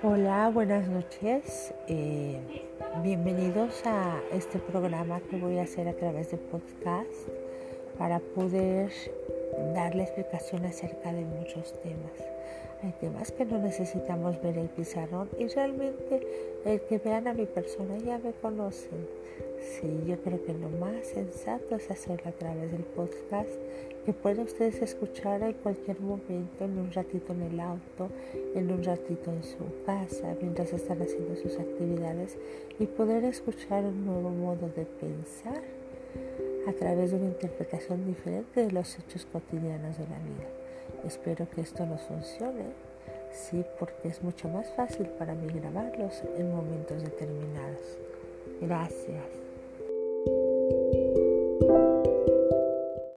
Hola, buenas noches. Eh, bienvenidos a este programa que voy a hacer a través de podcast para poder darle explicación acerca de muchos temas. Hay temas que no necesitamos ver el pizarrón y realmente el que vean a mi persona ya me conocen. Sí, yo creo que lo más sensato es hacerlo a través del podcast que pueden ustedes escuchar en cualquier momento, en un ratito en el auto, en un ratito en su casa, mientras están haciendo sus actividades y poder escuchar un nuevo modo de pensar a través de una interpretación diferente de los hechos cotidianos de la vida. Espero que esto nos funcione, sí, porque es mucho más fácil para mí grabarlos en momentos determinados. Gracias.